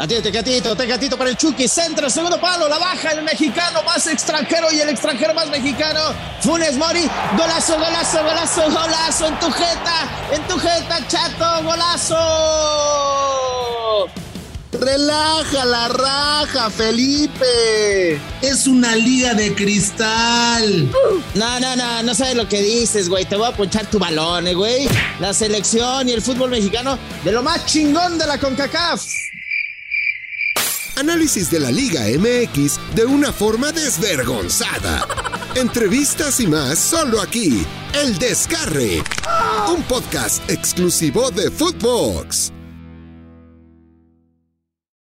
Atiende Tecatito, Tecatito para el Chucky, centro, segundo palo, la baja el mexicano más extranjero y el extranjero más mexicano, Funes Mori, golazo, golazo, golazo, golazo, en tu jeta, en tu jeta, chato, golazo. Relaja la raja, Felipe. Es una liga de cristal. No, no, no, no sabes lo que dices, güey. Te voy a ponchar tu balón, eh, güey. La selección y el fútbol mexicano de lo más chingón de la CONCACAF. Análisis de la Liga MX de una forma desvergonzada. Entrevistas y más solo aquí. El Descarre. Un podcast exclusivo de Footbox.